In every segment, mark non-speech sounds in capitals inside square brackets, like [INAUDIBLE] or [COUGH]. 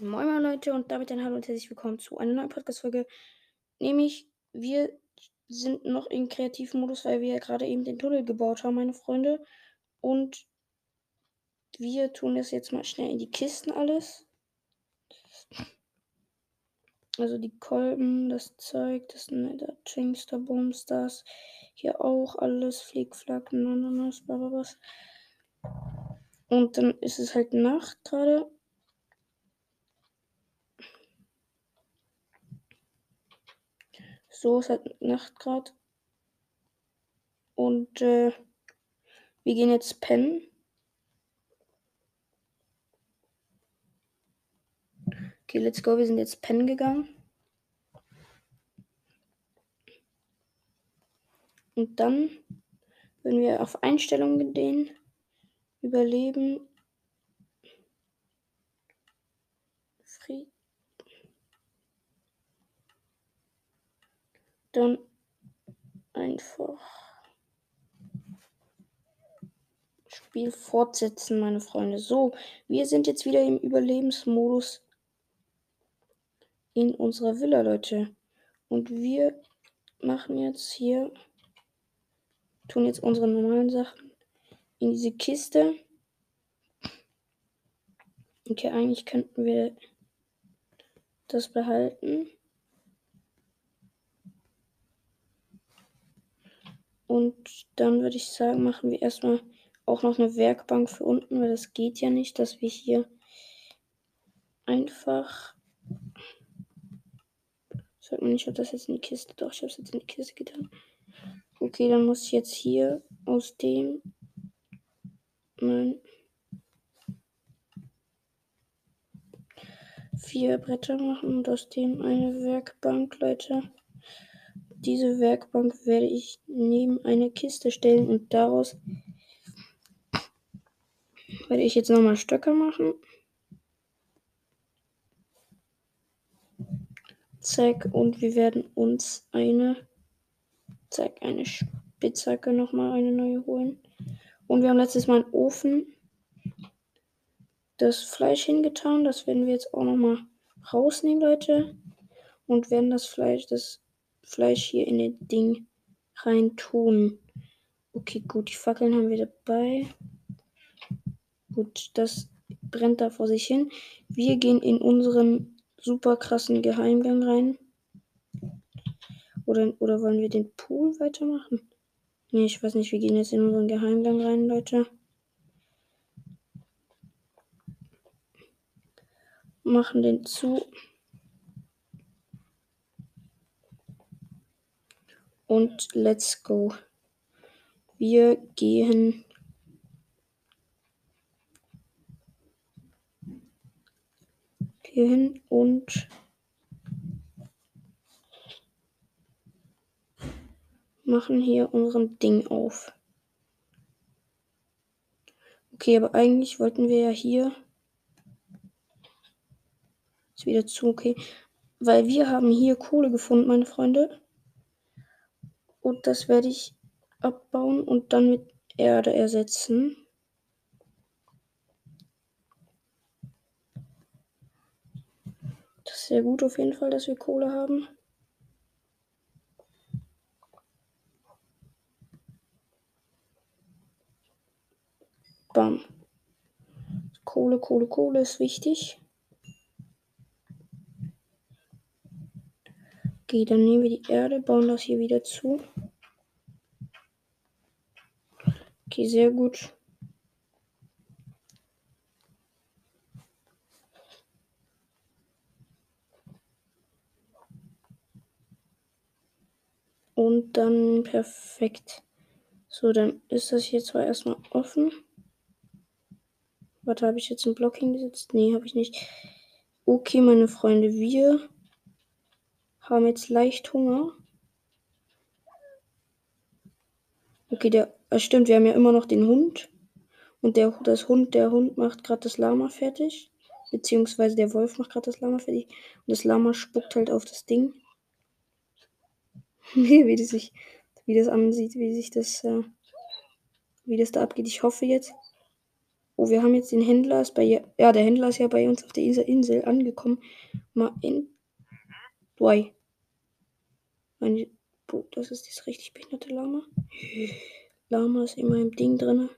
Moin moin Leute und damit ein Hallo und herzlich willkommen zu einer neuen Podcast-Folge. Nämlich, wir sind noch im Kreativmodus, weil wir ja gerade eben den Tunnel gebaut haben, meine Freunde. Und wir tun das jetzt mal schnell in die Kisten alles. Also die Kolben, das Zeug, das Nether, Chinkster, Boomstars. Hier auch alles, Flickflack, Nananas, was. Und dann ist es halt Nacht gerade. So ist halt Nacht gerade. Und äh, wir gehen jetzt pennen. Okay, let's go. Wir sind jetzt pennen gegangen. Und dann, wenn wir auf Einstellungen gehen, überleben, dann einfach Spiel fortsetzen, meine Freunde. So, wir sind jetzt wieder im Überlebensmodus in unserer Villa, Leute. Und wir machen jetzt hier, tun jetzt unsere normalen Sachen in diese Kiste. Okay, eigentlich könnten wir das behalten. Und dann würde ich sagen, machen wir erstmal auch noch eine Werkbank für unten, weil das geht ja nicht, dass wir hier einfach. Sag nicht, ich habe das jetzt in die Kiste. Doch, ich habe es jetzt in die Kiste getan. Okay, dann muss ich jetzt hier aus dem. Nein. Vier Bretter machen und aus dem eine Werkbank, Leute. Diese Werkbank werde ich neben eine Kiste stellen und daraus werde ich jetzt nochmal Stöcke machen. Zack, und wir werden uns eine, zack, eine Spitzhacke nochmal eine neue holen. Und wir haben letztes Mal einen Ofen das Fleisch hingetan. Das werden wir jetzt auch nochmal rausnehmen, Leute. Und werden das Fleisch, das Fleisch hier in den Ding rein tun. Okay, gut, die Fackeln haben wir dabei. Gut, das brennt da vor sich hin. Wir gehen in unseren super krassen Geheimgang rein. Oder, oder wollen wir den Pool weitermachen? Nee, ich weiß nicht, wir gehen jetzt in unseren Geheimgang rein, Leute. Machen den zu. Und let's go. Wir gehen hier hin und machen hier unseren Ding auf. Okay, aber eigentlich wollten wir ja hier. Ist wieder zu, okay. Weil wir haben hier Kohle gefunden, meine Freunde. Und das werde ich abbauen und dann mit Erde ersetzen. Das ist sehr gut auf jeden Fall, dass wir Kohle haben. Bam. Kohle, Kohle, Kohle ist wichtig. Okay, dann nehmen wir die Erde, bauen das hier wieder zu. Okay, sehr gut. Und dann perfekt. So, dann ist das hier zwar erstmal offen. Warte, habe ich jetzt einen Block hingesetzt? Nee, habe ich nicht. Okay, meine Freunde, wir haben jetzt leicht Hunger. Okay, der. Äh, stimmt, wir haben ja immer noch den Hund. Und der das Hund, der Hund macht gerade das Lama fertig. Beziehungsweise der Wolf macht gerade das Lama fertig. Und das Lama spuckt halt auf das Ding. [LAUGHS] wie, das sich, wie das ansieht, wie sich das, äh, wie das da abgeht. Ich hoffe jetzt. Oh, wir haben jetzt den Händler ist bei ja, der Händler ist ja bei uns auf dieser Insel angekommen. Mal in Boy. Meine, boah, das ist das richtig behinderte Lama. Lama ist immer im Ding drin.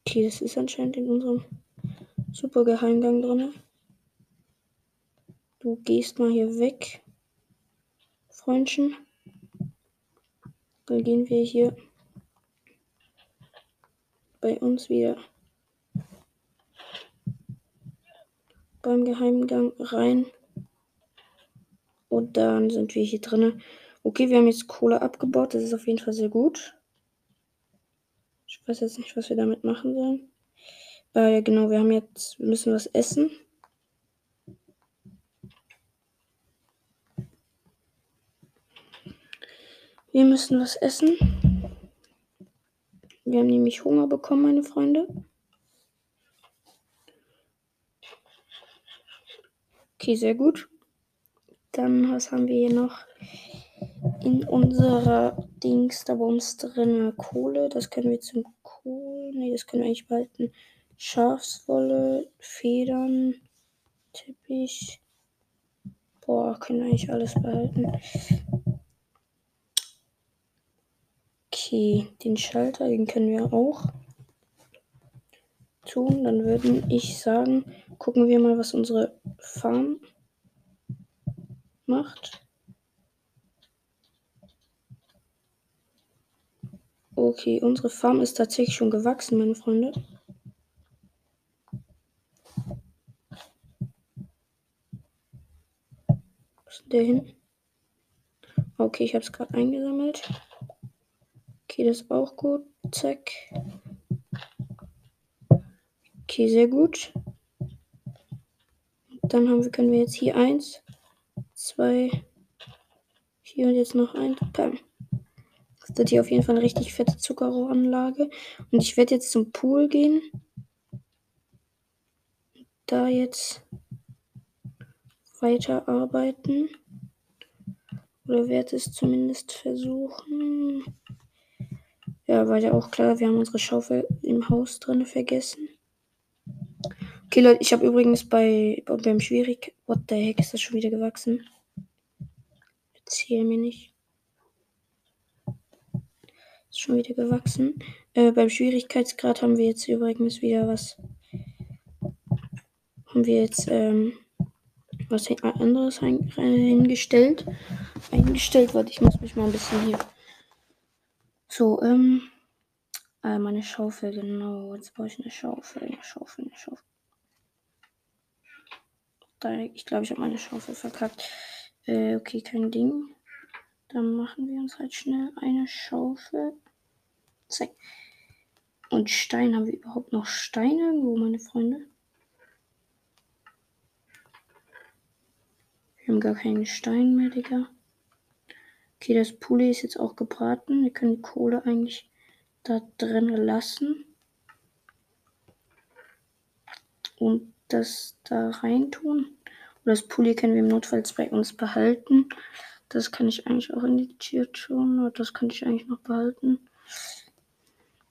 Okay, das ist anscheinend in unserem super Geheimgang drin. Du gehst mal hier weg, Freundchen. Dann gehen wir hier bei uns wieder beim Geheimgang rein. Und dann sind wir hier drinnen. Okay, wir haben jetzt Kohle abgebaut. Das ist auf jeden Fall sehr gut. Ich weiß jetzt nicht, was wir damit machen sollen. Äh, genau, wir haben jetzt, wir müssen was essen. Wir müssen was essen. Wir haben nämlich Hunger bekommen, meine Freunde. Okay, sehr gut. Dann, was haben wir hier noch? In unserer Dings da Bums drin Kohle. Das können wir zum Kohl. Ne, das können wir eigentlich behalten. Schafswolle, Federn, Teppich. Boah, können wir eigentlich alles behalten. Okay, den Schalter, den können wir auch tun. Dann würde ich sagen, gucken wir mal, was unsere Farm macht. Okay, unsere Farm ist tatsächlich schon gewachsen, meine Freunde. Was ist der hin? Okay, ich habe es gerade eingesammelt. Okay, das ist auch gut. Zack. Okay, sehr gut. Dann haben wir, können wir jetzt hier eins, zwei, hier und jetzt noch ein. Bam. Das wird hier auf jeden Fall eine richtig fette Zuckerrohranlage. Und ich werde jetzt zum Pool gehen. Da jetzt weiterarbeiten. Oder werde es zumindest versuchen. Ja, war ja auch klar, wir haben unsere Schaufel im Haus drin vergessen. Okay, Leute, ich habe übrigens bei beim Schwierig. What the heck ist das schon wieder gewachsen? Erzähl mir nicht. Ist schon wieder gewachsen. Äh, beim Schwierigkeitsgrad haben wir jetzt übrigens wieder was. Haben wir jetzt ähm, was anderes hingestellt. Eingestellt, warte, ich muss mich mal ein bisschen hier so, ähm. Ah, meine Schaufel, genau. Jetzt brauche ich eine Schaufel, eine Schaufel, eine Schaufel. Da, ich glaube, ich habe meine Schaufel verkackt. Äh, okay, kein Ding. Dann machen wir uns halt schnell eine Schaufel. Zack. Und Stein. Haben wir überhaupt noch Steine irgendwo, meine Freunde? Wir haben gar keinen Stein mehr, Digga. Okay, das Pulli ist jetzt auch gebraten. Wir können die Kohle eigentlich da drin lassen. Und das da rein Oder das Pulli können wir im Notfall bei uns behalten. Das kann ich eigentlich auch in die Tür tun. Das könnte ich eigentlich noch behalten.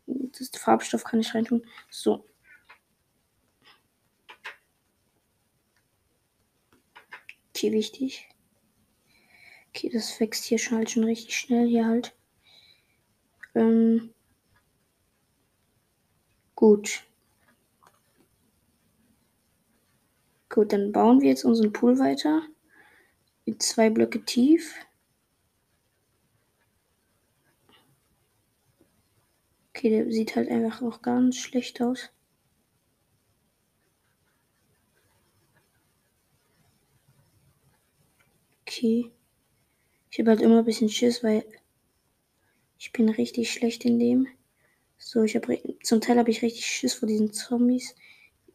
Das Farbstoff kann ich reintun. So. Okay, wichtig. Okay, das wächst hier schon halt schon richtig schnell hier halt. Ähm, gut. Gut, dann bauen wir jetzt unseren Pool weiter. In zwei Blöcke tief. Okay, der sieht halt einfach auch ganz schlecht aus. Okay. Ich habe halt immer ein bisschen Schiss, weil ich bin richtig schlecht in dem. So, ich habe zum Teil habe ich richtig Schiss vor diesen Zombies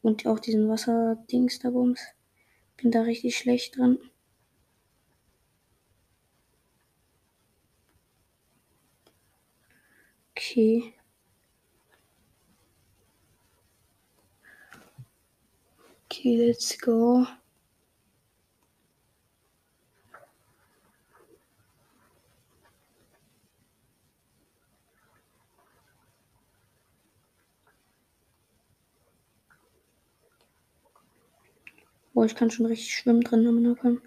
und auch diesen Wasserdings da bums. Bin da richtig schlecht dran. Okay. Okay, let's go. Boah, ich kann schon richtig schwimmen drin am Nackern.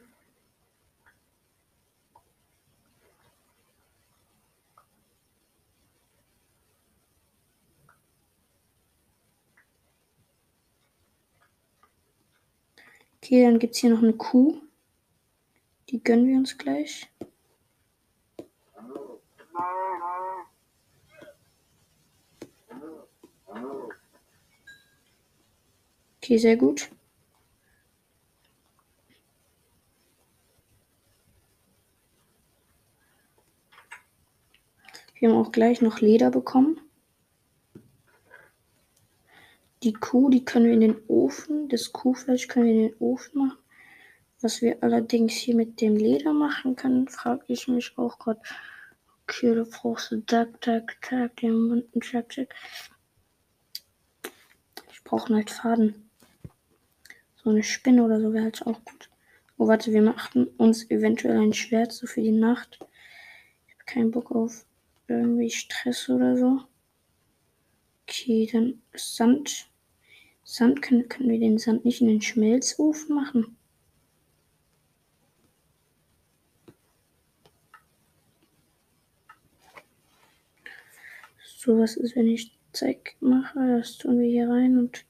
Okay, dann gibt es hier noch eine Kuh. Die gönnen wir uns gleich. Okay, sehr gut. Wir haben auch gleich noch Leder bekommen. Die Kuh, die können wir in den Ofen, das Kuhfleisch können wir in den Ofen machen. Was wir allerdings hier mit dem Leder machen können, frage ich mich auch gerade. Okay, da brauchst du Tag, Tag, Tag, Diamanten, Tag, Tag. Ich brauche halt Faden. So eine Spinne oder so wäre halt auch gut. Oh, warte, wir machen uns eventuell ein Schwert so für die Nacht. Ich habe keinen Bock auf irgendwie Stress oder so. Okay, dann Sand. Sand können, können wir den Sand nicht in den Schmelzofen machen. So was ist, wenn ich Zeig mache. Das tun wir hier rein und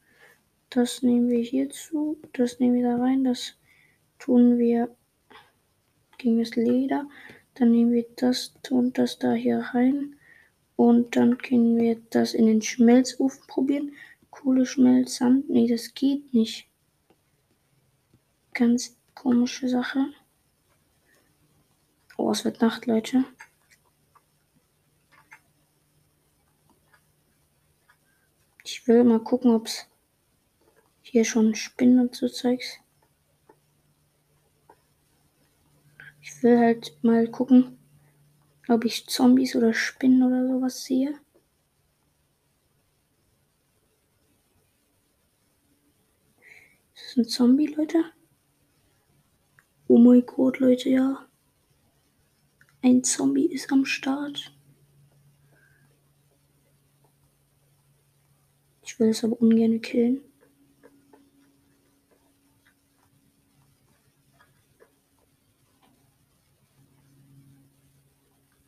das nehmen wir hierzu. Das nehmen wir da rein. Das tun wir gegen das Leder. Dann nehmen wir das und das da hier rein. Und dann können wir das in den Schmelzofen probieren. Kohle schmelzt Sand. Nee, das geht nicht. Ganz komische Sache. Oh, es wird Nacht, Leute. Ich will mal gucken, ob es hier schon Spinnen und so Zeugs. Ich will halt mal gucken, ob ich Zombies oder Spinnen oder sowas sehe. Ist das ein Zombie, Leute? Oh mein Gott, Leute, ja. Ein Zombie ist am Start. Ich will es aber ungern killen.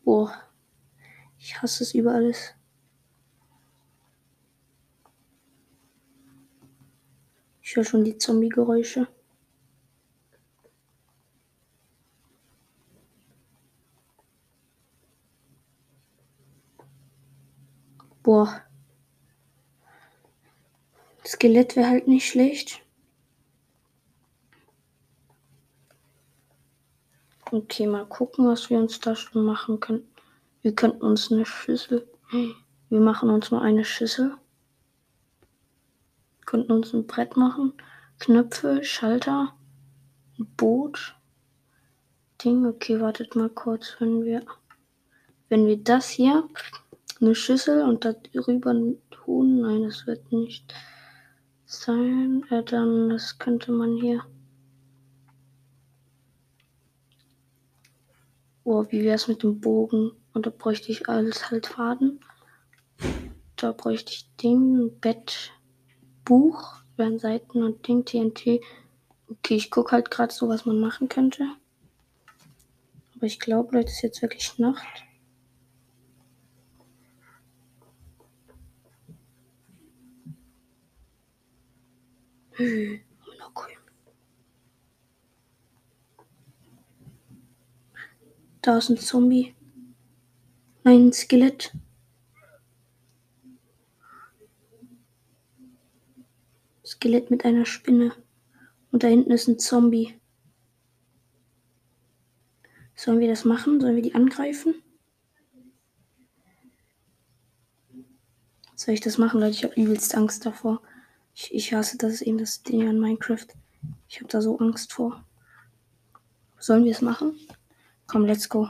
Boah. Ich hasse es über alles. Ich höre schon die Zombie-Geräusche. Boah. Skelett wäre halt nicht schlecht. Okay, mal gucken, was wir uns da schon machen können. Wir könnten uns eine Schüssel. Wir machen uns mal eine Schüssel. Wir könnten uns ein Brett machen. Knöpfe, Schalter, ein Boot. Ding. Okay, wartet mal kurz, wenn wir. Wenn wir das hier, eine Schüssel und darüber tun. Nein, das wird nicht sein. Äh, dann, das könnte man hier. Oh, wie wäre es mit dem Bogen? Und da bräuchte ich alles halt Faden. Da bräuchte ich Ding, Bett, Buch, wären Seiten und Ding, TNT. Okay, ich gucke halt gerade so, was man machen könnte. Aber ich glaube, Leute, ist jetzt wirklich Nacht. Hm, Da ist ein Zombie. Ein Skelett. Skelett mit einer Spinne. Und da hinten ist ein Zombie. Sollen wir das machen? Sollen wir die angreifen? Soll ich das machen, Leute? Ich habe übelst Angst davor. Ich, ich hasse das eben, das Ding an Minecraft. Ich habe da so Angst vor. Sollen wir es machen? Komm, let's go.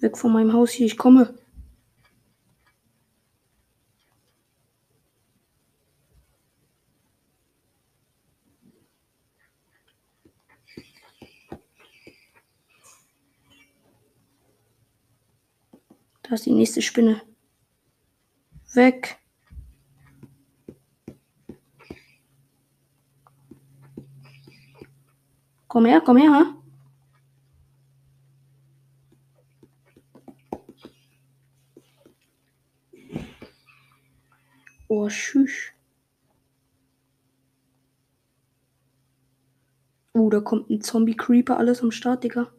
Weg von meinem Haus hier, ich komme. Da ist die nächste Spinne. Weg. Komm her, komm her. Ha? Oh, tschüss. Oh, da kommt ein Zombie-Creeper, alles am Start, Digga.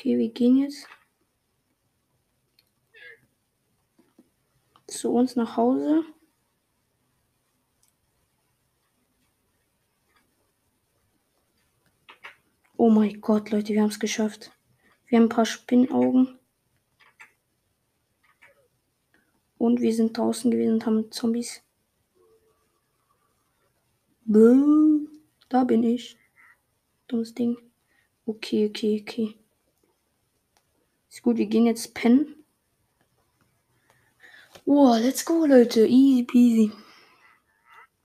Okay, wir gehen jetzt zu uns nach Hause. Oh mein Gott, Leute, wir haben es geschafft. Wir haben ein paar Spinnaugen. Und wir sind draußen gewesen und haben Zombies. Bäh, da bin ich. Dummes Ding. Okay, okay, okay. Ist gut, wir gehen jetzt pennen. Wow, let's go, Leute. Easy peasy.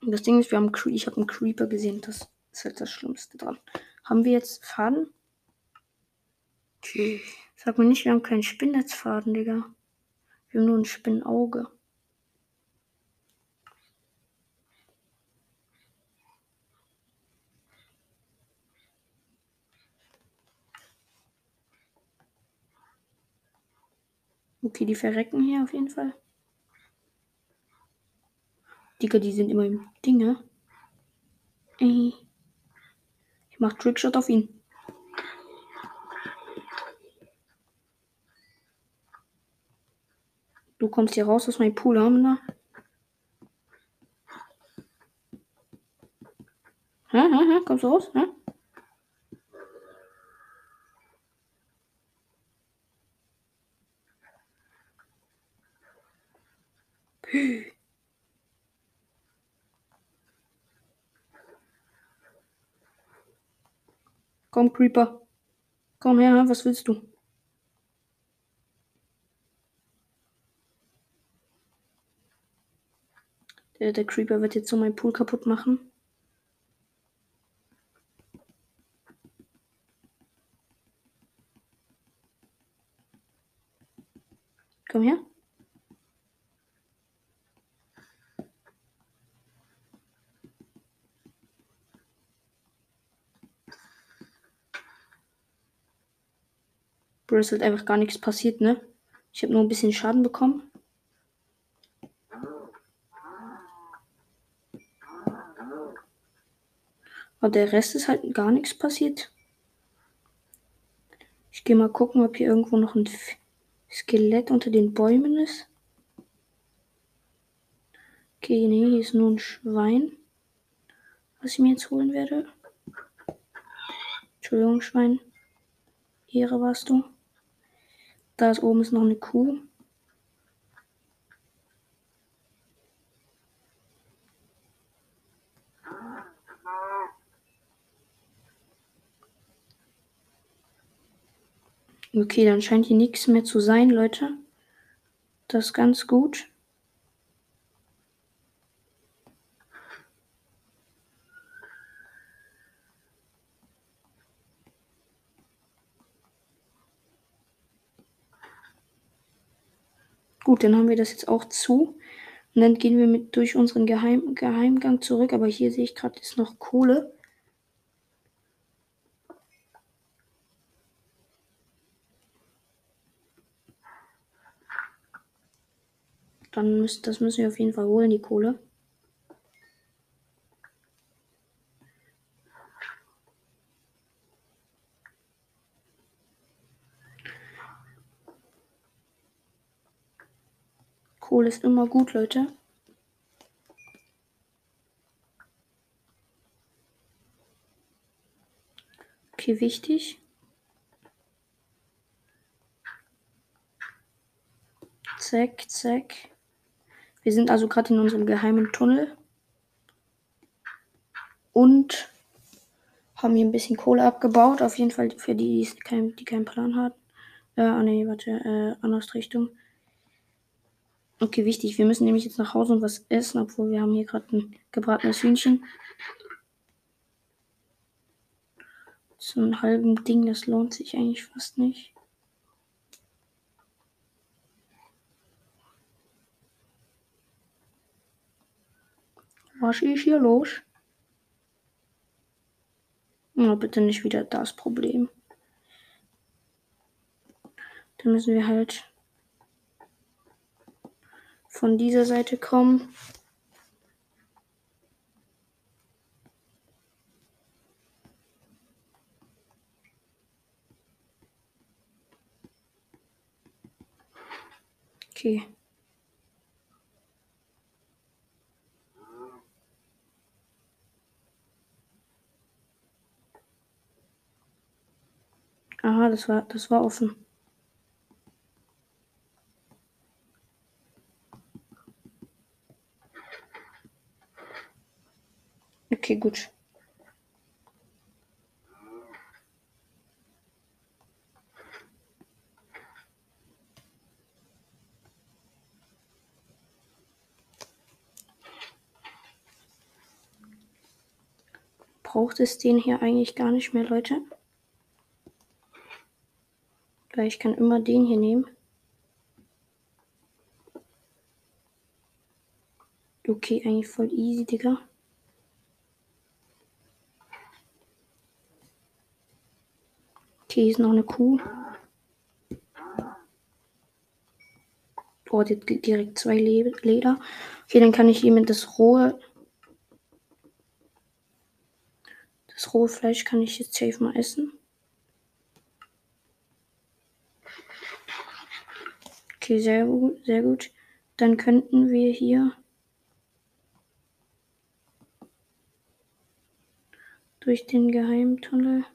Das Ding ist, wir haben ich habe einen Creeper gesehen. Das ist halt das Schlimmste dran. Haben wir jetzt Faden? Okay. Sag mir nicht, wir haben keinen Spinnnetzfaden, Digga. Wir haben nur ein Spinnauge. Okay, die verrecken hier auf jeden Fall. Digga, die sind immer im Dinge. Ey. Ich mach Trickshot auf ihn. Du kommst hier raus aus meinem Pool, Hammer. Hä, hä, hä? Kommst du raus? Hä? Komm, Creeper. Komm her, was willst du? Der, der Creeper wird jetzt so meinen Pool kaputt machen. Komm her. Bro, ist halt einfach gar nichts passiert, ne? Ich habe nur ein bisschen Schaden bekommen. Aber der Rest ist halt gar nichts passiert. Ich gehe mal gucken, ob hier irgendwo noch ein Skelett unter den Bäumen ist. Okay, nee, hier ist nur ein Schwein. Was ich mir jetzt holen werde. Entschuldigung, Schwein. Ehre warst du. Da ist oben ist noch eine Kuh. Okay, dann scheint hier nichts mehr zu sein, Leute. Das ist ganz gut. Gut, dann haben wir das jetzt auch zu. Und dann gehen wir mit durch unseren Geheim Geheimgang zurück. Aber hier sehe ich gerade, ist noch Kohle. Dann müssen, das müssen wir auf jeden Fall holen, die Kohle. Kohle ist immer gut, Leute. Okay, wichtig. Zack, zack. Wir sind also gerade in unserem geheimen Tunnel. Und haben hier ein bisschen Kohle abgebaut. Auf jeden Fall für die, die, kein, die keinen Plan hatten. Äh, ah, nee, warte, äh, anders Richtung. Okay, wichtig. Wir müssen nämlich jetzt nach Hause und was essen, obwohl wir haben hier gerade ein gebratenes Hühnchen. So ein halben Ding, das lohnt sich eigentlich fast nicht. Was ist hier los? Oh, bitte nicht wieder das Problem. Dann müssen wir halt von dieser Seite kommen. Okay. Aha, das war, das war offen. Okay, gut. Braucht es den hier eigentlich gar nicht mehr, Leute? Weil ich kann immer den hier nehmen. Okay, eigentlich voll easy, Digga. Hier ist noch eine Kuh. Oh, direkt zwei Leder. Okay, dann kann ich hiermit das rohe. Das rohe Fleisch kann ich jetzt safe mal essen. Okay, sehr sehr gut. Dann könnten wir hier durch den Geheimtunnel.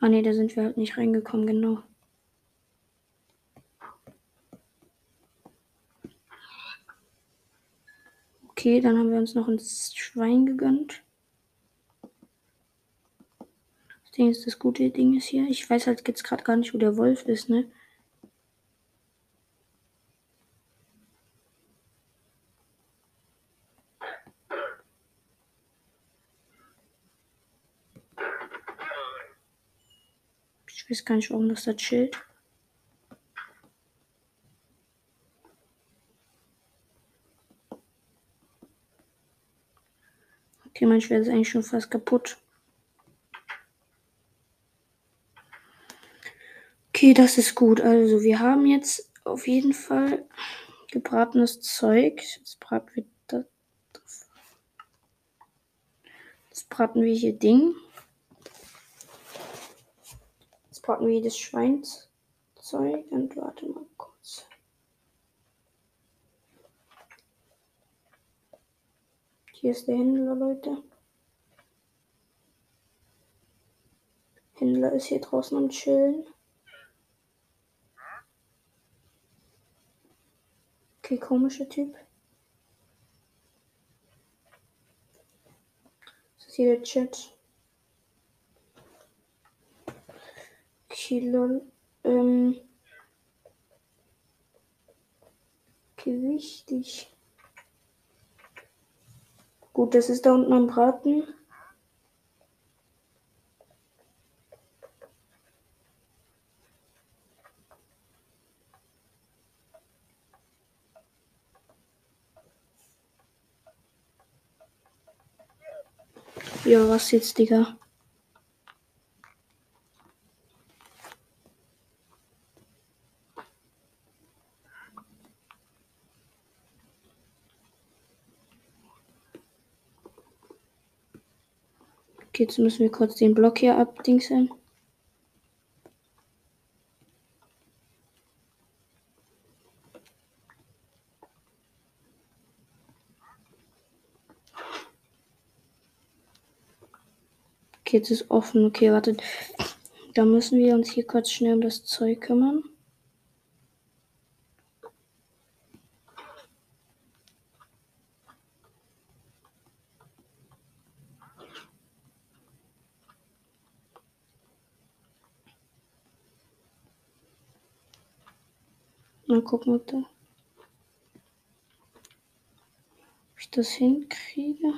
Ah ne, da sind wir halt nicht reingekommen, genau. Okay, dann haben wir uns noch ein Schwein gegönnt. Ding ist das gute Ding ist hier. Ich weiß halt jetzt gerade gar nicht, wo der Wolf ist, ne? Ich weiß gar nicht, warum das da chillt. Okay, Schwert ist eigentlich schon fast kaputt. Okay, das ist gut. Also, wir haben jetzt auf jeden Fall gebratenes Zeug. Jetzt braten wir das. Jetzt braten wir hier Ding. Braten wir das Schweinszeug. Und warte mal kurz. Hier ist der Händler, Leute. Händler ist hier draußen am Chillen. Okay, komischer Typ. Das ist hier der Chat. Lol. Ähm. Okay, wichtig. Gut, das ist da unten am Braten. Ja, was jetzt, Digga? Okay, jetzt müssen wir kurz den Block hier abdingsen. Okay, jetzt ist offen. Okay, wartet. Da müssen wir uns hier kurz schnell um das Zeug kümmern. gucken, ob, ich das hinkriege.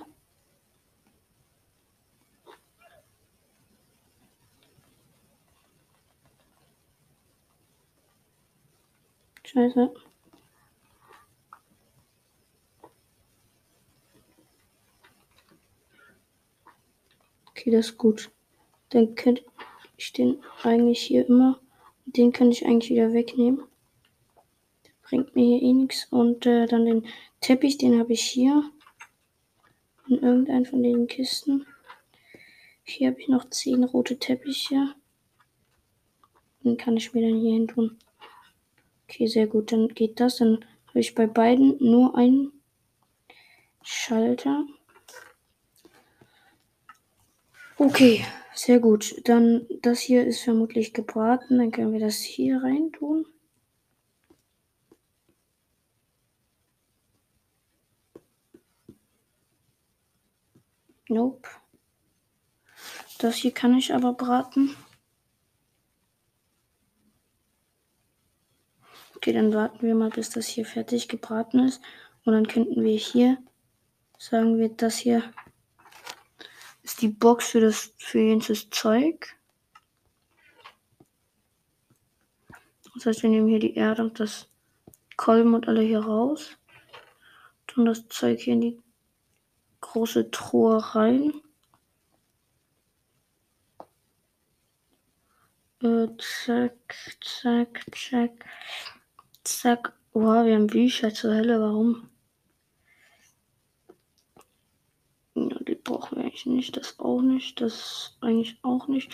Scheiße. Okay, das ist gut. Dann könnte ich den eigentlich hier immer. Den kann ich eigentlich wieder wegnehmen. Bringt mir hier eh nichts. Und äh, dann den Teppich, den habe ich hier. In irgendeinen von den Kisten. Hier habe ich noch zehn rote Teppiche. Den kann ich mir dann hier hin tun. Okay, sehr gut. Dann geht das. Dann habe ich bei beiden nur einen Schalter. Okay, sehr gut. Dann das hier ist vermutlich gebraten. Dann können wir das hier rein Nope. Das hier kann ich aber braten. Okay, dann warten wir mal, bis das hier fertig gebraten ist. Und dann könnten wir hier, sagen wir, das hier ist die Box für das für jenes Zeug. Das heißt, wir nehmen hier die Erde und das Kolben und alle hier raus. Tun das Zeug hier in die große Truhe rein. Äh, zack, zack, zack, zack. Wow, wir haben Bücher zur Hölle. Warum? Ja, die brauchen wir eigentlich nicht. Das auch nicht. Das eigentlich auch nicht.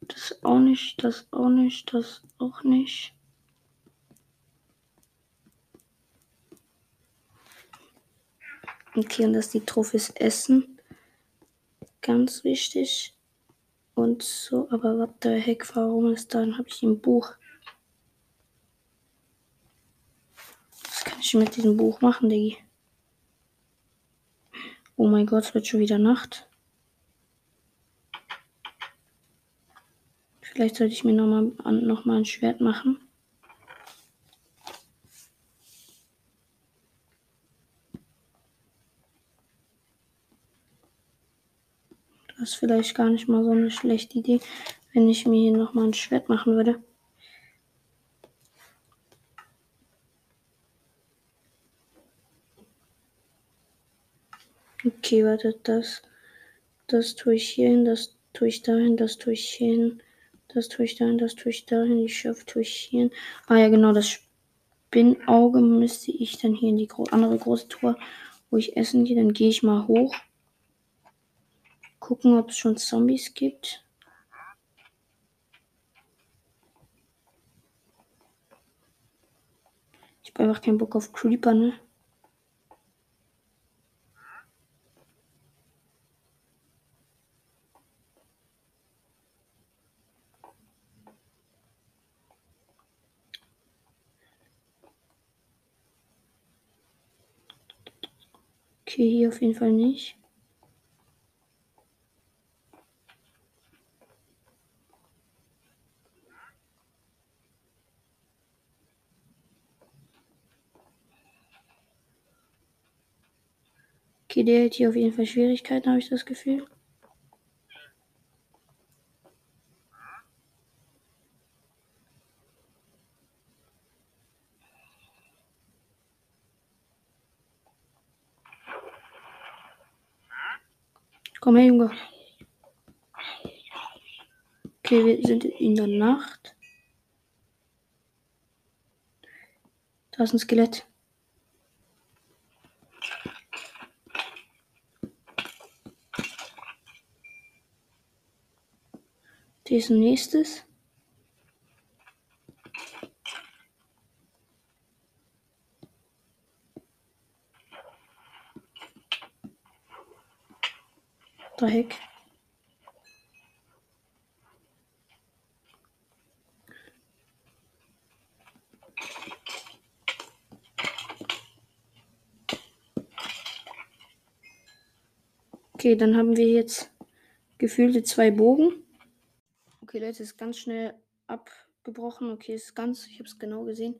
Das auch nicht. Das auch nicht. Das auch nicht. Okay, und das die Trophys Essen. Ganz wichtig. Und so, aber what the heck, warum ist da? Dann habe ich ein Buch. Was kann ich mit diesem Buch machen, Diggi? Oh mein Gott, es wird schon wieder Nacht. Vielleicht sollte ich mir nochmal noch mal ein Schwert machen. Ist vielleicht gar nicht mal so eine schlechte Idee, wenn ich mir hier nochmal ein Schwert machen würde. Okay, warte, das, das tue ich hier hin, das tue ich dahin, das tue ich hier hin, das tue ich dahin, das tue ich dahin, die Schöpf tue ich hier hin. Ah ja, genau, das Spinnauge müsste ich dann hier in die andere große Tour, wo ich essen gehe. Dann gehe ich mal hoch, gucken, ob es schon Zombies gibt. Ich habe einfach keinen Bock auf Creeper, ne? Okay, hier auf jeden Fall nicht. Okay, der hat hier auf jeden Fall Schwierigkeiten, habe ich das Gefühl. Komm her, Junge. Okay, wir sind in der Nacht. Da ist ein Skelett. Hier ist nächstes. Dreieck. Okay, dann haben wir jetzt gefühlte zwei Bogen. Okay, Leute, ist ganz schnell abgebrochen. Okay, ist ganz, ich habe es genau gesehen.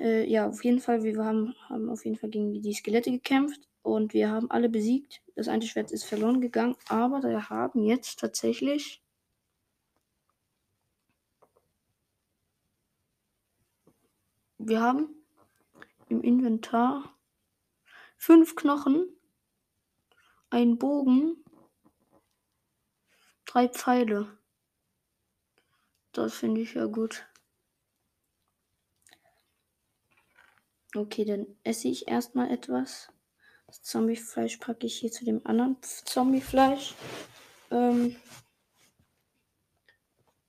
Äh, ja, auf jeden Fall, wir haben, haben auf jeden Fall gegen die Skelette gekämpft und wir haben alle besiegt. Das eine Schwert ist verloren gegangen, aber wir haben jetzt tatsächlich wir haben im Inventar fünf Knochen, einen Bogen, drei Pfeile. Das finde ich ja gut. Okay, dann esse ich erstmal etwas. Das Zombiefleisch packe ich hier zu dem anderen Zombiefleisch. Ähm,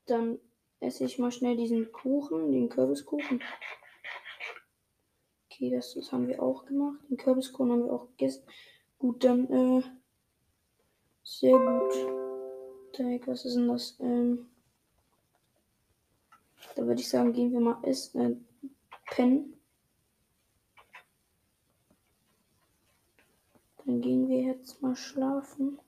dann esse ich mal schnell diesen Kuchen, den Kürbiskuchen. Okay, das, das haben wir auch gemacht. Den Kürbiskuchen haben wir auch gegessen. Gut, dann, äh, sehr gut. Direkt, was ist denn das? Ähm, da würde ich sagen, gehen wir mal essen, äh, pennen. Dann gehen wir jetzt mal schlafen.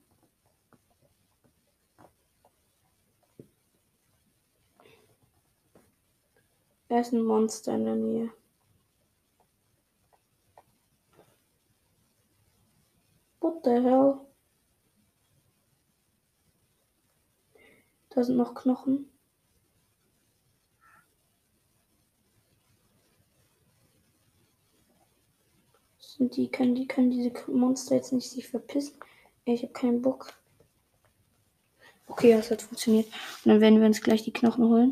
Er ist ein Monster in der Nähe. What the hell? Da sind noch Knochen. Die, können die, können diese Monster jetzt nicht sich verpissen? Ich habe keinen Bock. Okay, das hat funktioniert. Und dann werden wir uns gleich die Knochen holen.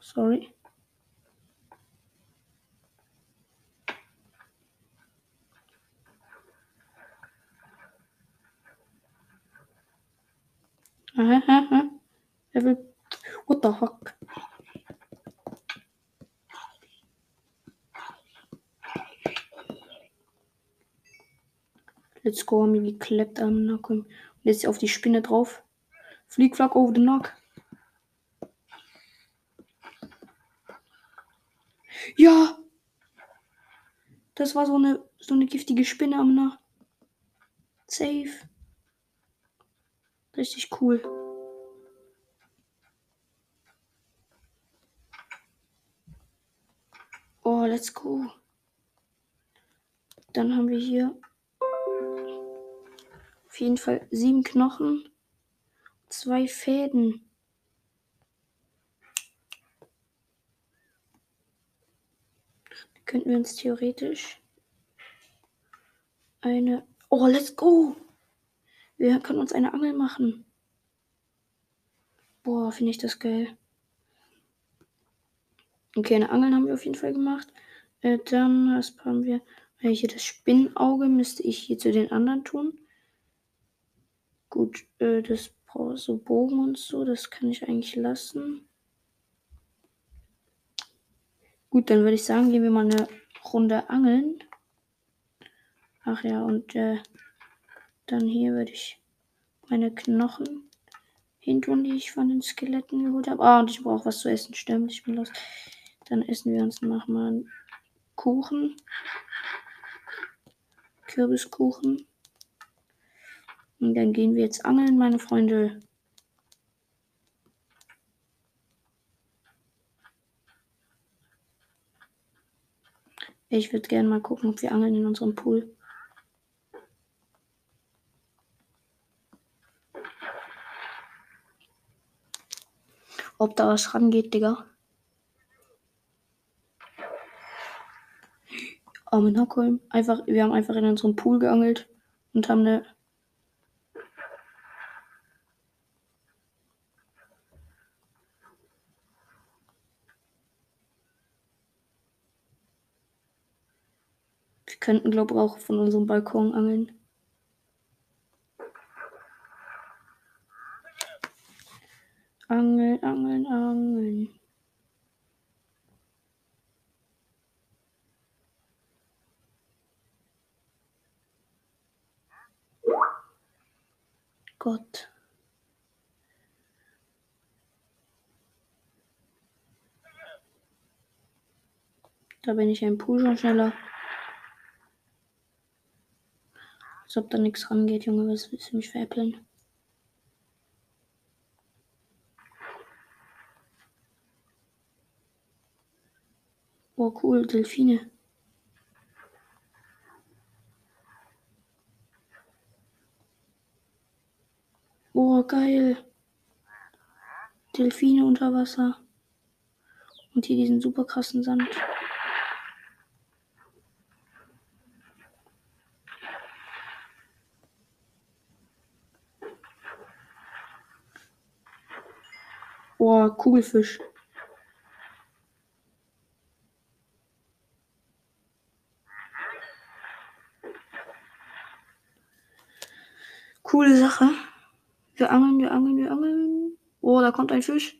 Sorry. Aha, aha. Every... What the fuck? Geklappt am Nacken. Und jetzt auf die Spinne drauf. Flieg, flag over the knock. Ja! Das war so eine, so eine giftige Spinne am Nacht. Safe. Richtig cool. Oh, let's go. Dann haben wir hier auf jeden Fall sieben Knochen, zwei Fäden. Könnten wir uns theoretisch eine. Oh, let's go! Wir können uns eine Angel machen. Boah, finde ich das geil. Okay, eine Angel haben wir auf jeden Fall gemacht. Äh, dann, was haben wir? Äh, hier das Spinnenauge müsste ich hier zu den anderen tun. Gut, äh, das braucht so Bogen und so, das kann ich eigentlich lassen. Gut, dann würde ich sagen, gehen wir mal eine Runde angeln. Ach ja, und äh, dann hier würde ich meine Knochen hintun, die ich von den Skeletten geholt habe. Ah, und ich brauche was zu essen. Stimmt, ich bin los. Dann essen wir uns nochmal einen Kuchen. Kürbiskuchen. Und dann gehen wir jetzt angeln, meine Freunde. Ich würde gerne mal gucken, ob wir angeln in unserem Pool. Ob da was rangeht, Digga. Arme Nackholm. Einfach, wir haben einfach in unserem Pool geangelt und haben eine könnten, glaube ich, auch von unserem Balkon angeln. Angeln, angeln, angeln. Gott. Da bin ich ein Pool schon schneller. Ob da nichts rangeht, Junge. Was willst du mich veräppeln? Oh, cool. Delfine. Oh, geil. Delfine unter Wasser. Und hier diesen super krassen Sand. Oh, Kugelfisch. Coole Sache. Wir angeln, wir angeln, wir angeln. Oh, da kommt ein Fisch.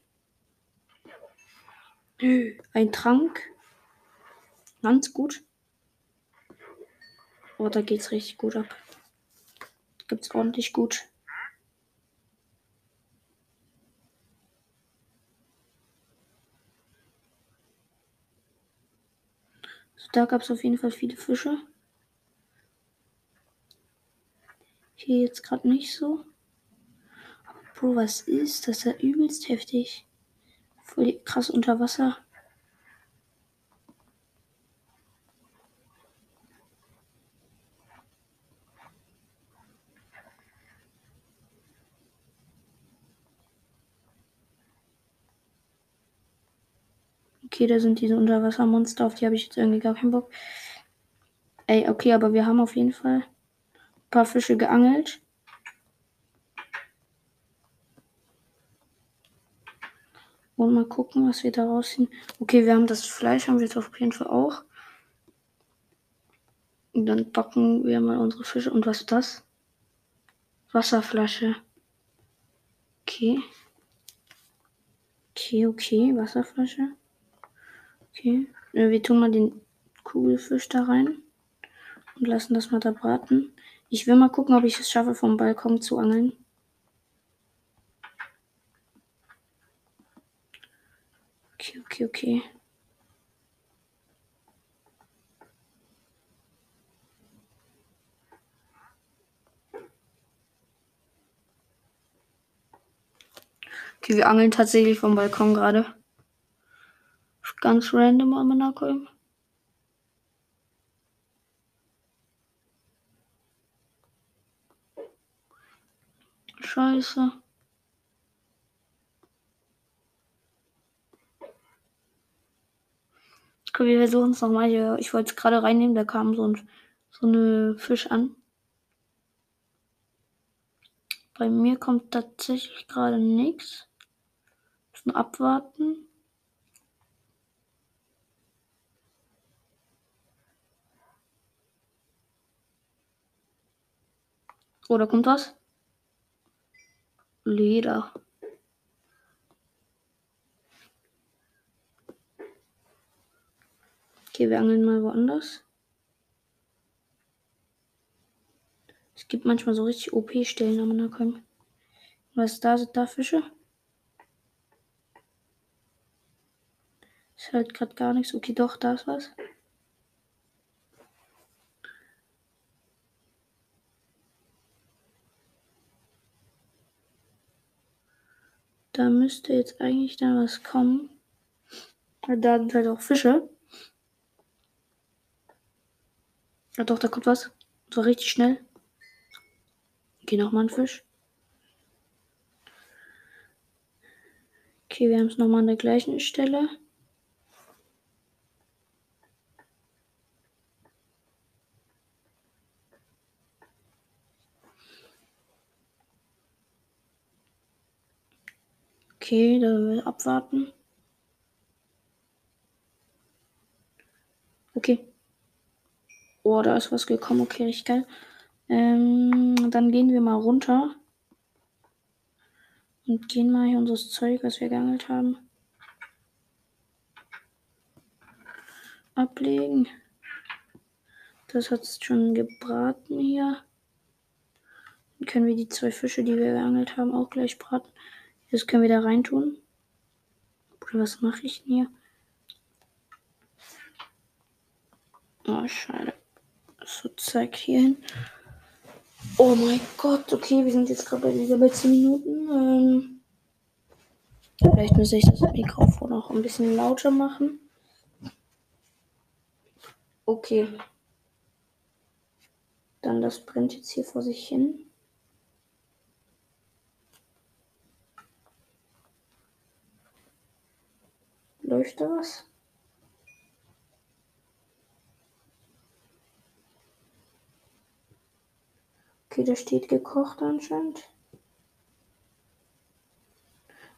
Ein Trank. Ganz gut. Oh, da geht's richtig gut ab. Gibt's ordentlich gut. Da gab es auf jeden Fall viele Fische. Hier jetzt gerade nicht so. Aber Bro, was ist das? ist ja übelst heftig. Voll krass unter Wasser. Okay, da sind diese Unterwassermonster, auf die habe ich jetzt irgendwie gar keinen Bock. Ey, okay, aber wir haben auf jeden Fall ein paar Fische geangelt. Und mal gucken, was wir daraus ziehen. Okay, wir haben das Fleisch, haben wir jetzt auf jeden Fall auch. Und dann backen wir mal unsere Fische. Und was ist das? Wasserflasche. Okay. Okay, okay, Wasserflasche. Okay. Wir tun mal den Kugelfisch da rein und lassen das mal da braten. Ich will mal gucken, ob ich es schaffe, vom Balkon zu angeln. Okay, okay, okay. Okay, wir angeln tatsächlich vom Balkon gerade. Ganz random am Monaco. Scheiße. Okay, wir versuchen es nochmal. Ich wollte es gerade reinnehmen, da kam so ein so eine Fisch an. Bei mir kommt tatsächlich gerade nichts. Müssen abwarten. Oder kommt was? Leder. Okay, wir angeln mal woanders. Es gibt manchmal so richtig OP-Stellen am Nacken. Was ist da? Sind da Fische? Ist halt gerade gar nichts. Okay, doch, da ist was. Da müsste jetzt eigentlich dann was kommen. Da sind halt auch Fische. Ja doch, da kommt was. So richtig schnell. Okay, nochmal ein Fisch. Okay, wir haben es nochmal an der gleichen Stelle. Okay, da wir abwarten. Okay. Oh, da ist was gekommen. Okay, richtig geil. Ähm, dann gehen wir mal runter. Und gehen mal hier unser Zeug, was wir geangelt haben. Ablegen. Das hat es schon gebraten hier. Dann können wir die zwei Fische, die wir geangelt haben, auch gleich braten. Das können wir da reintun. Oder was mache ich denn hier? Oh, schade. So, zeig hier hin. Oh mein Gott, okay, wir sind jetzt gerade wieder bei 10 Minuten. Ähm, vielleicht muss ich das Mikrofon auch ein bisschen lauter machen. Okay. Dann das brennt jetzt hier vor sich hin. Läuft da was? Okay, da steht gekocht anscheinend.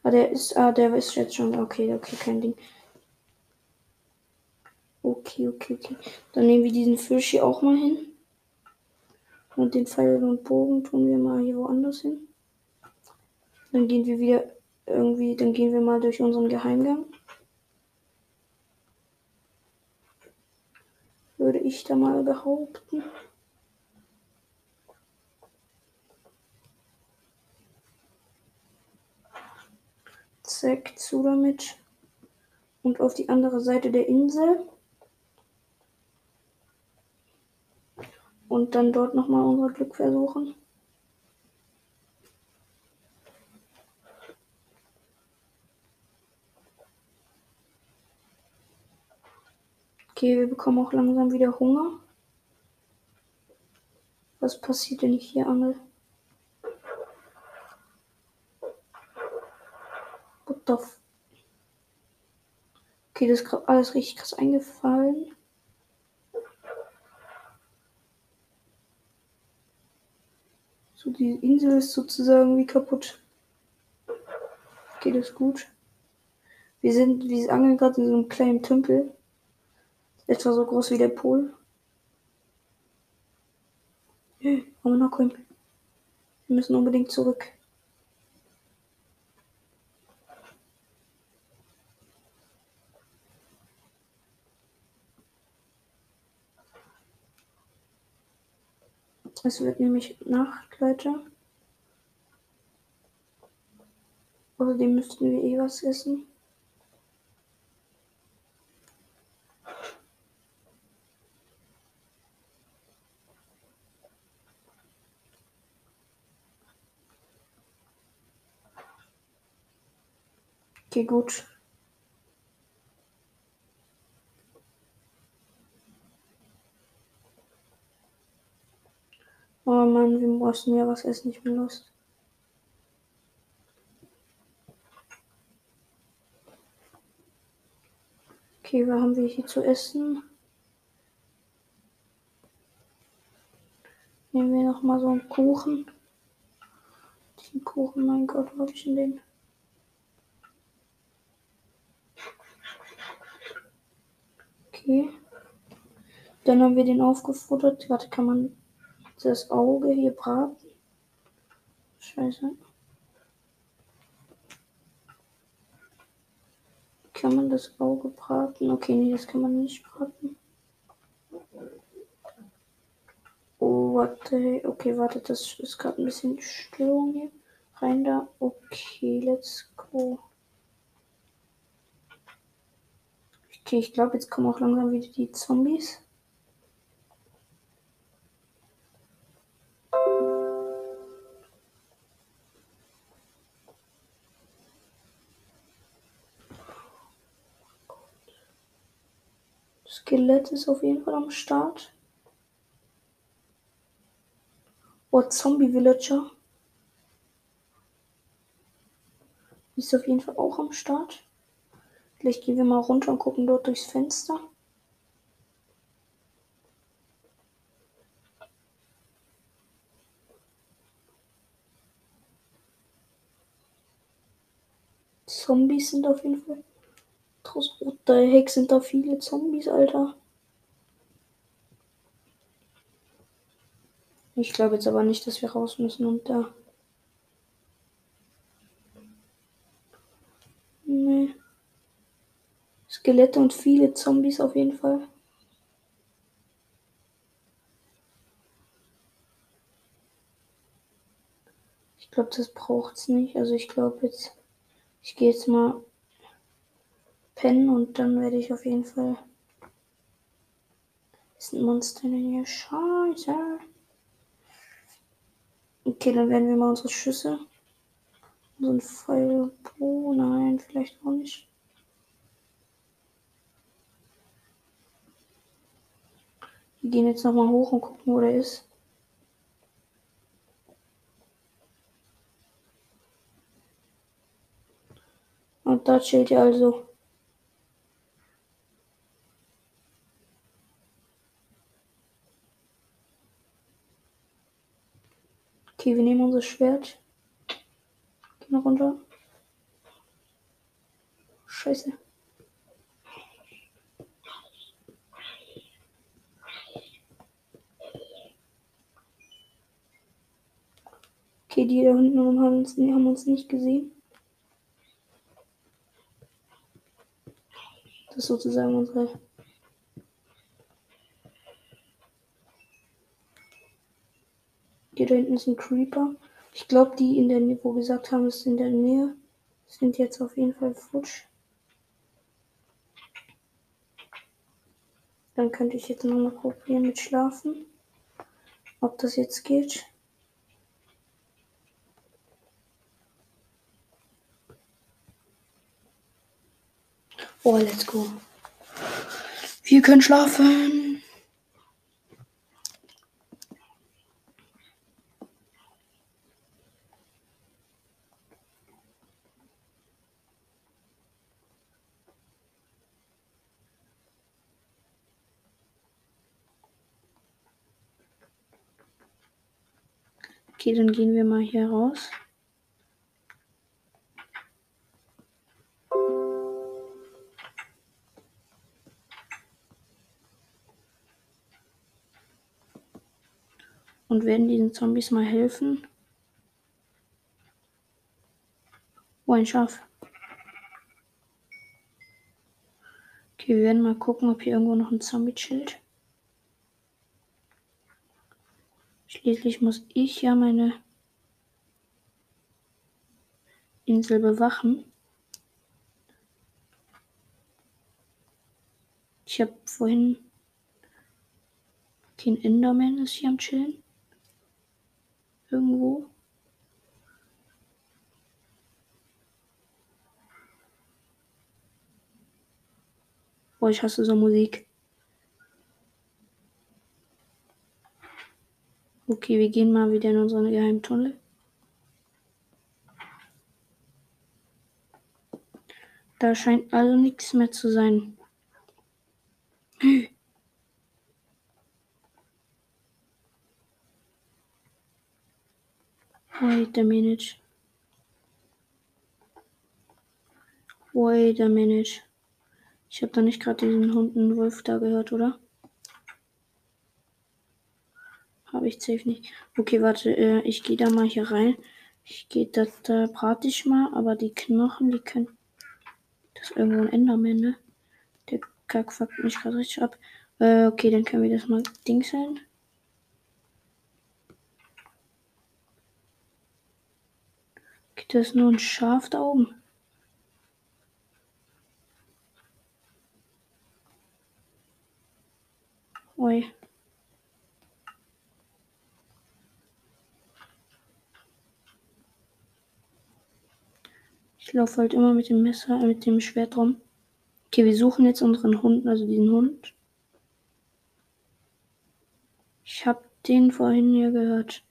Ah, der ist, ah, der ist jetzt schon, okay, okay, kein Ding. Okay, okay, okay. Dann nehmen wir diesen Fisch hier auch mal hin. Und den Pfeil und Bogen tun wir mal hier woanders hin. Dann gehen wir wieder irgendwie, dann gehen wir mal durch unseren Geheimgang. Würde ich da mal behaupten. Zack, zu damit. Und auf die andere Seite der Insel. Und dann dort nochmal unser Glück versuchen. Okay, wir bekommen auch langsam wieder Hunger. Was passiert, ich hier angel? What the f Okay, das ist gerade alles richtig krass eingefallen. So, die Insel ist sozusagen wie kaputt. Okay, das gut. Wir sind, wir angeln gerade in so einem kleinen Tümpel. Etwa so groß wie der Pol. Aber noch Wir müssen unbedingt zurück. Es wird nämlich Nacht, Leute. Außerdem müssten wir eh was essen. Okay, gut. Oh Mann, wir mussten ja was essen, ich bin Lust. Okay, was haben wir hier zu essen? Nehmen wir noch mal so einen Kuchen. Den Kuchen, mein Gott, wo habe ich denn den? Okay. Dann haben wir den aufgefuttert. Warte, kann man das Auge hier braten? Scheiße. Kann man das Auge braten? Okay, nee, das kann man nicht braten. Oh, warte. Okay, warte, das ist gerade ein bisschen Störung hier. Rein da. Okay, let's go. Okay, ich glaube, jetzt kommen auch langsam wieder die Zombies. Skelett ist auf jeden Fall am Start. Oh, Zombie Villager. Ist auf jeden Fall auch am Start. Vielleicht gehen wir mal runter und gucken dort durchs Fenster. Zombies sind auf jeden Fall. What the heck sind da viele Zombies, Alter. Ich glaube jetzt aber nicht, dass wir raus müssen und da. Nee. Skelette und viele Zombies auf jeden Fall. Ich glaube, das braucht es nicht. Also ich glaube jetzt, ich gehe jetzt mal pennen und dann werde ich auf jeden Fall. Ist ein Monster in hier. Scheiße. Okay, dann werden wir mal unsere Schüsse. So ein Pfeil. Oh nein, vielleicht auch nicht. Wir gehen jetzt nochmal hoch und gucken, wo der ist. Und da chillt er also. Okay, wir nehmen unser Schwert. Gehen runter. Scheiße. Okay, die da hinten haben uns, haben uns nicht gesehen. Das ist sozusagen unsere. Hier da hinten ist ein Creeper. Ich glaube, die in der Nähe, wo gesagt haben, ist in der Nähe, sind jetzt auf jeden Fall futsch. Dann könnte ich jetzt nochmal probieren mit Schlafen. Ob das jetzt geht. Oh, let's go. Wir können schlafen. Okay, dann gehen wir mal hier raus. Und werden diesen Zombies mal helfen. Oh, ein Schaf. Okay, wir werden mal gucken, ob hier irgendwo noch ein Zombie chillt. Schließlich muss ich ja meine Insel bewachen. Ich habe vorhin kein Enderman ist hier am Chillen. Irgendwo. Boah, ich hasse so Musik. Okay, wir gehen mal wieder in unseren Geheimtunnel. Da scheint also nichts mehr zu sein. Wait a minute. Wait a minute. Ich habe da nicht gerade diesen Hunden Wolf da gehört, oder? Habe ich safe nicht. Okay, warte, äh, ich gehe da mal hier rein. Ich gehe da, da brate ich mal, aber die Knochen, die können. Das ist irgendwo ein Enderman, ne? Der Kack fuckt mich gerade richtig ab. Äh, okay, dann können wir das mal Dings sein. Ist nur ein Schaf da oben. Oi. Ich laufe halt immer mit dem Messer, äh, mit dem Schwert rum. Okay, wir suchen jetzt unseren Hund, also diesen Hund. Ich habe den vorhin hier gehört.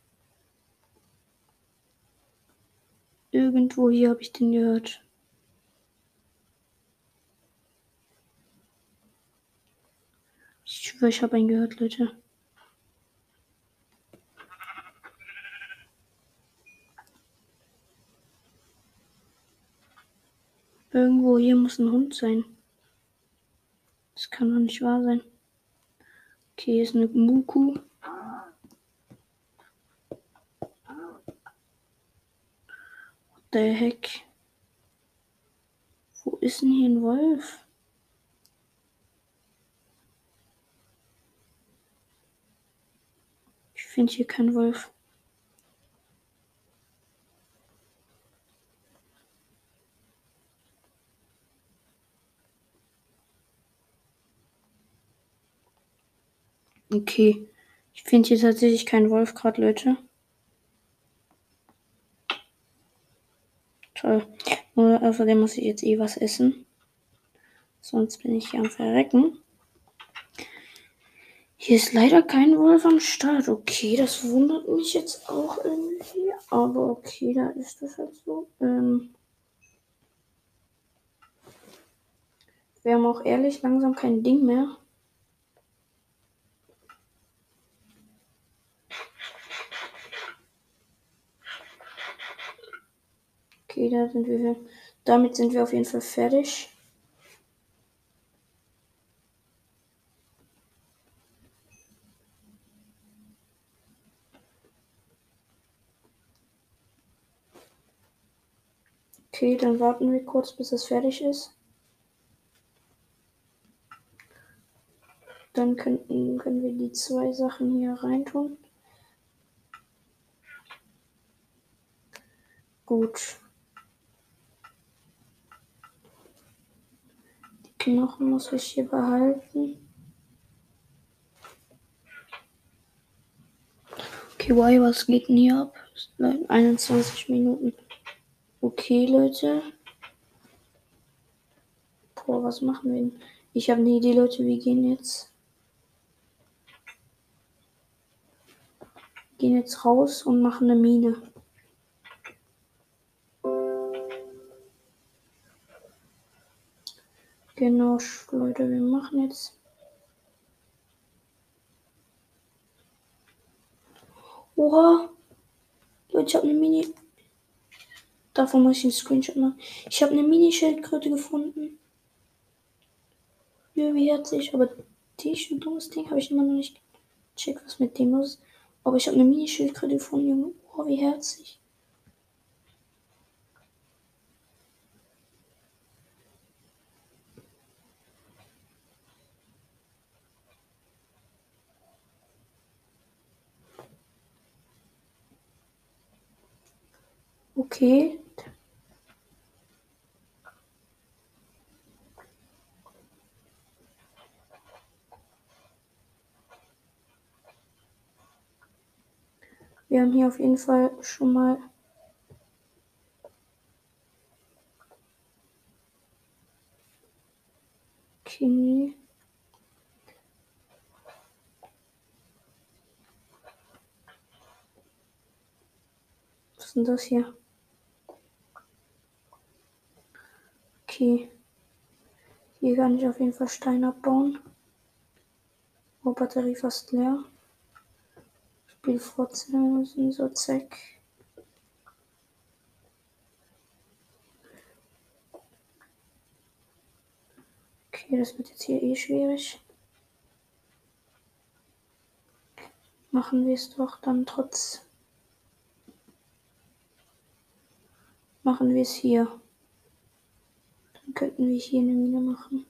Irgendwo hier habe ich den gehört. Ich schwöre, ich habe ihn gehört, Leute. Irgendwo hier muss ein Hund sein. Das kann doch nicht wahr sein. Okay, hier ist eine Muku. What the heck? Wo ist denn hier ein Wolf? Ich finde hier keinen Wolf. Okay. Ich finde hier tatsächlich keinen Wolf gerade, Leute. Toll. Nur außerdem muss ich jetzt eh was essen. Sonst bin ich hier am Verrecken. Hier ist leider kein Wolf am Start. Okay, das wundert mich jetzt auch irgendwie. Aber okay, da ist das halt so. Ähm wir haben auch ehrlich langsam kein Ding mehr. Okay, da sind wir. Damit sind wir auf jeden Fall fertig. Okay, dann warten wir kurz, bis es fertig ist. Dann könnten, können wir die zwei Sachen hier reintun. Gut. Knochen muss ich hier behalten. Okay, why, was geht denn hier ab? 21 Minuten. Okay, Leute. Boah, was machen wir denn? Ich habe eine Idee, Leute. Wir gehen jetzt. Gehen jetzt raus und machen eine Mine. Genau, Leute, wir machen jetzt. Oha! Leute, ich habe eine Mini. Davon muss ich einen Screenshot machen. Ich habe eine Mini-Schildkröte gefunden. Ja, wie herzlich. Aber die dummes Ding habe ich immer noch nicht gecheckt, was mit dem los ist. Aber ich habe eine Mini-Schildkröte gefunden, Junge. Oh, wie herzlich. Okay. Wir haben hier auf jeden Fall schon mal Okay. Was ist denn das hier? Okay. Hier kann ich auf jeden Fall Stein abbauen. Oh, Batterie fast leer. Spiel fortsetzen, so zack. Okay, das wird jetzt hier eh schwierig. Machen wir es doch dann trotz. Machen wir es hier könnten wir hier eine Mine machen.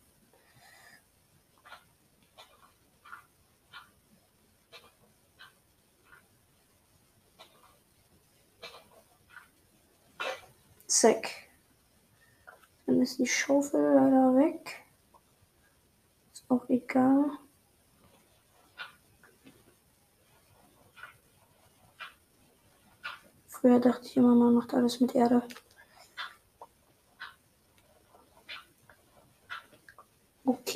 Zack. Dann ist die Schaufel leider weg. Ist auch egal. Früher dachte ich immer, man macht alles mit Erde.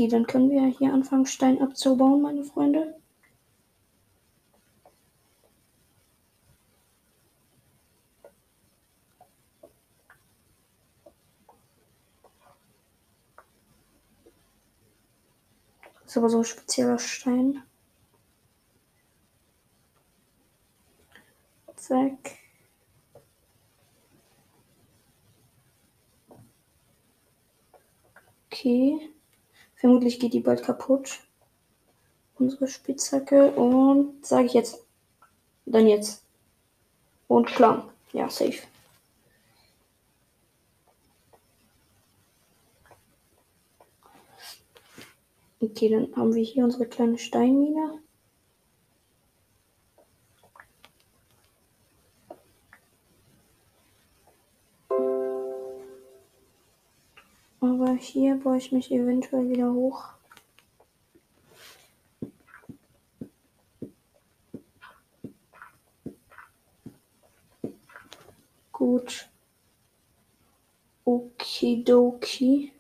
Okay, dann können wir hier anfangen, Stein abzubauen, meine Freunde. Ist aber so ein spezieller Stein. Zack. Okay. Vermutlich geht die bald kaputt. Unsere Spitzhacke. Und sage ich jetzt. Dann jetzt. Und klar. Ja, safe. Okay, dann haben wir hier unsere kleine Steinmine. Aber hier baue ich mich eventuell wieder hoch. Gut. Okidoki.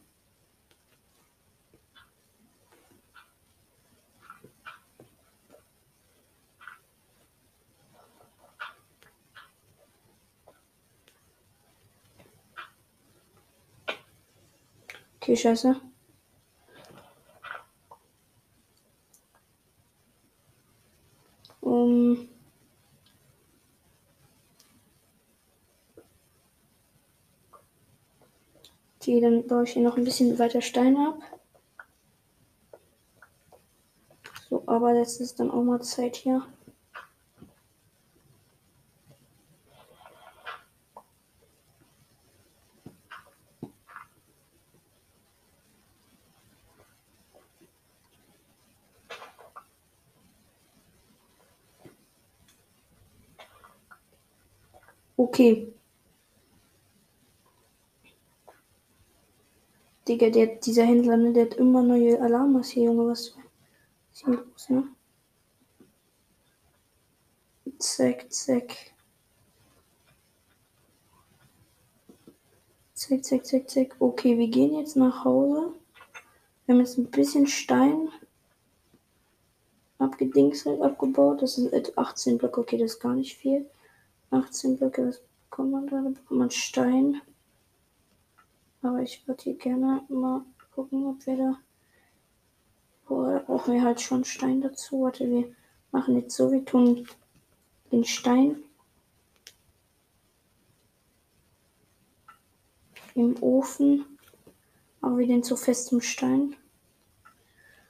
Scheiße. Um. Okay, dann baue ich hier noch ein bisschen weiter Steine ab. So, aber jetzt ist dann auch mal Zeit hier. Okay. Digga, der, dieser Händler, ne, der hat immer neue Alarmas hier, Junge, was ist hier los, ne? Zack, zack. Zack, zack, zack, zack. Okay, wir gehen jetzt nach Hause. Wir haben jetzt ein bisschen Stein abgedingselt, abgebaut. Das sind 18 Blöcke. Okay, das ist gar nicht viel. 18 Blöcke, was bekommt man da? Da bekommt man Stein. Aber ich würde hier gerne mal gucken, ob wir da. Boah, da brauchen wir halt schon Stein dazu. Warte, wir machen jetzt so, wir tun den Stein im Ofen. Aber wir den zu festem Stein.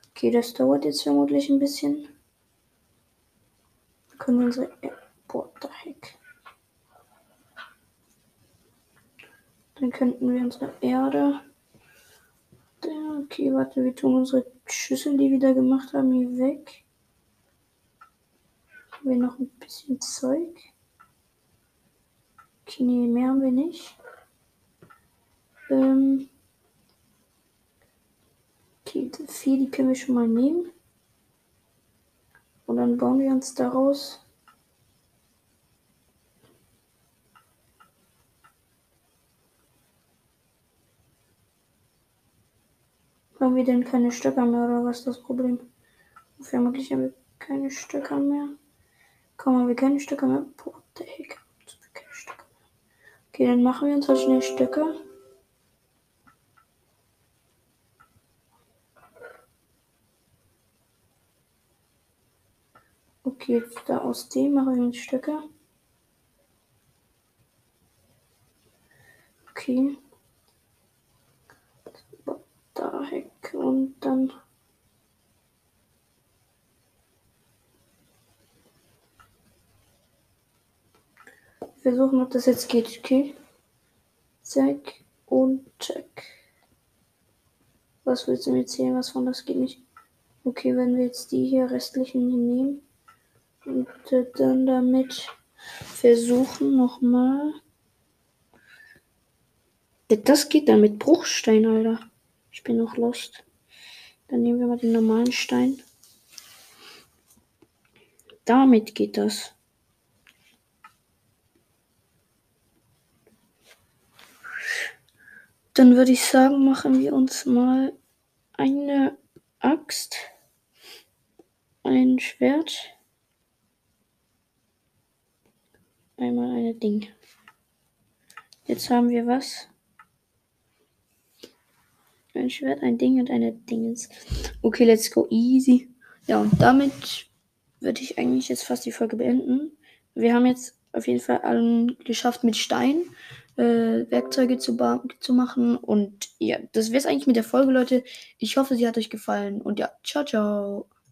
Okay, das dauert jetzt vermutlich ein bisschen. können wir unsere. Ja, boah, the heck. Dann könnten wir unsere Erde. Okay, warte, wir tun unsere Schüssel, die wir da gemacht haben, hier weg. Haben wir noch ein bisschen Zeug? Okay, nee, mehr haben wir nicht. Ähm okay, die vier, die können wir schon mal nehmen. Und dann bauen wir uns daraus Haben wir denn keine Stöcker mehr oder was ist das Problem? Vermutlich haben wir keine Stöcker mehr. Komm, haben wir keine Stöcker mehr? Boah, der Heck. Keine Stöcker mehr. Okay, dann machen wir uns halt schnell Stöcker. Okay, jetzt da aus dem machen wir uns Stöcker. Okay. Da Heck und dann. Versuchen, ob das jetzt geht. Okay. Zack und check. Was willst du mir erzählen? Was von das geht nicht? Okay, wenn wir jetzt die hier restlichen hier nehmen und äh, dann damit versuchen nochmal. Das geht dann mit Bruchstein, Alter. Ich bin noch lost. Dann nehmen wir mal den normalen Stein. Damit geht das. Dann würde ich sagen, machen wir uns mal eine Axt, ein Schwert, einmal eine Ding. Jetzt haben wir was? Ein Schwert, ein Ding und eine Dingens. Okay, let's go easy. Ja, und damit würde ich eigentlich jetzt fast die Folge beenden. Wir haben jetzt auf jeden Fall allen geschafft mit Stein äh, Werkzeuge zu, zu machen. Und ja, das wäre es eigentlich mit der Folge, Leute. Ich hoffe, sie hat euch gefallen. Und ja, ciao, ciao.